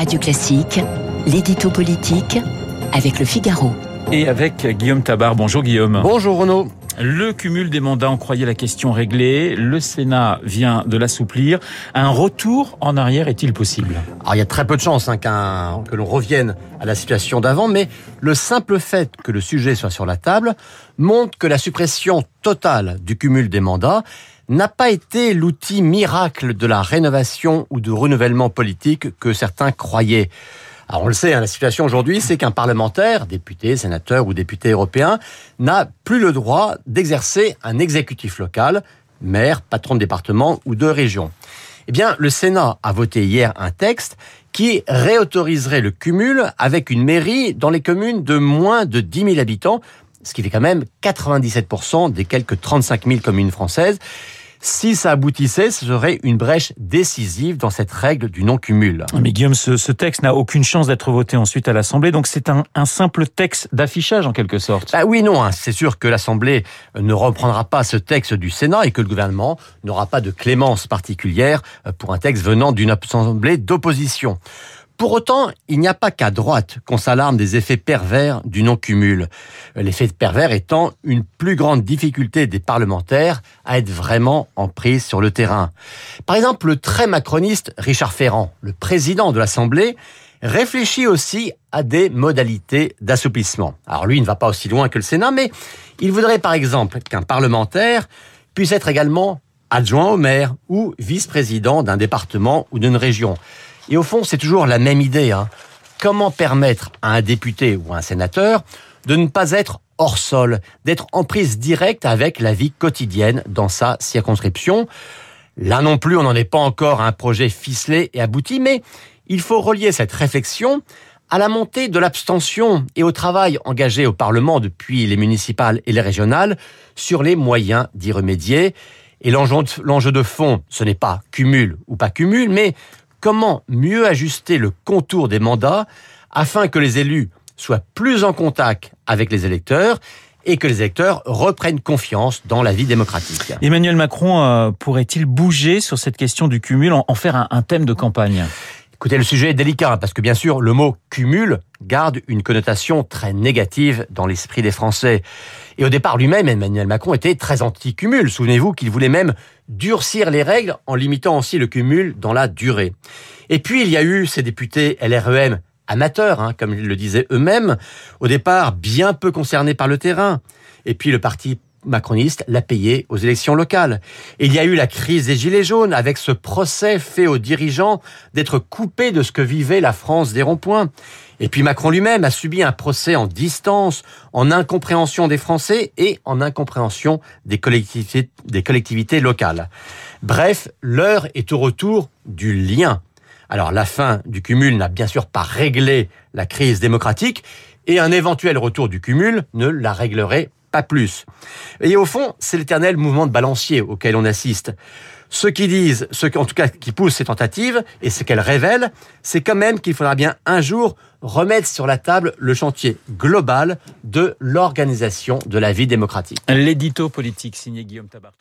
Radio Classique, l'édito politique avec le Figaro. Et avec Guillaume Tabar. Bonjour Guillaume. Bonjour Renaud. Le cumul des mandats, on croyait la question réglée. Le Sénat vient de l'assouplir. Un retour en arrière est-il possible? Alors il y a très peu de chances hein, que l'on revienne à la situation d'avant, mais le simple fait que le sujet soit sur la table montre que la suppression totale du cumul des mandats n'a pas été l'outil miracle de la rénovation ou de renouvellement politique que certains croyaient. Alors on le sait, hein, la situation aujourd'hui, c'est qu'un parlementaire, député, sénateur ou député européen, n'a plus le droit d'exercer un exécutif local, maire, patron de département ou de région. Eh bien, le Sénat a voté hier un texte qui réautoriserait le cumul avec une mairie dans les communes de moins de 10 000 habitants, ce qui fait quand même 97% des quelques 35 000 communes françaises. Si ça aboutissait, ce serait une brèche décisive dans cette règle du non-cumul. Mais Guillaume, ce, texte n'a aucune chance d'être voté ensuite à l'Assemblée, donc c'est un, simple texte d'affichage en quelque sorte. Bah oui, non, hein. c'est sûr que l'Assemblée ne reprendra pas ce texte du Sénat et que le gouvernement n'aura pas de clémence particulière pour un texte venant d'une Assemblée d'opposition. Pour autant, il n'y a pas qu'à droite qu'on s'alarme des effets pervers du non-cumul. L'effet pervers étant une plus grande difficulté des parlementaires à être vraiment en prise sur le terrain. Par exemple, le très macroniste Richard Ferrand, le président de l'Assemblée, réfléchit aussi à des modalités d'assouplissement. Alors lui, il ne va pas aussi loin que le Sénat, mais il voudrait par exemple qu'un parlementaire puisse être également adjoint au maire ou vice-président d'un département ou d'une région. Et au fond, c'est toujours la même idée. Hein. Comment permettre à un député ou à un sénateur de ne pas être hors sol, d'être en prise directe avec la vie quotidienne dans sa circonscription? Là non plus, on n'en est pas encore à un projet ficelé et abouti, mais il faut relier cette réflexion à la montée de l'abstention et au travail engagé au Parlement depuis les municipales et les régionales sur les moyens d'y remédier. Et l'enjeu de fond, ce n'est pas cumul ou pas cumul, mais comment mieux ajuster le contour des mandats afin que les élus soient plus en contact avec les électeurs et que les électeurs reprennent confiance dans la vie démocratique. Emmanuel Macron euh, pourrait-il bouger sur cette question du cumul, en, faire un thème de campagne? Écoutez, le sujet est délicat parce que bien sûr, le mot cumul garde une connotation très négative dans l'esprit des Français. Et au départ lui-même, Emmanuel Macron était très anti-cumul. Souvenez-vous qu'il voulait même durcir les règles en limitant aussi le cumul dans la durée. Et puis il y a eu ces députés LREM amateurs, hein, comme ils le disaient eux-mêmes, au départ bien peu concernés par le terrain. Et puis le parti macroniste l'a payé aux élections locales. Il y a eu la crise des Gilets jaunes avec ce procès fait aux dirigeants d'être coupés de ce que vivait la France des ronds-points. Et puis Macron lui-même a subi un procès en distance, en incompréhension des Français et en incompréhension des collectivités, des collectivités locales. Bref, l'heure est au retour du lien. Alors la fin du cumul n'a bien sûr pas réglé la crise démocratique et un éventuel retour du cumul ne la réglerait pas plus. Et au fond, c'est l'éternel mouvement de balancier auquel on assiste. Ceux qui disent, ceux qui, en tout cas qui poussent ces tentatives et ce qu'elles révèlent, c'est quand même qu'il faudra bien un jour remettre sur la table le chantier global de l'organisation de la vie démocratique. L'édito politique signé Guillaume Tabar.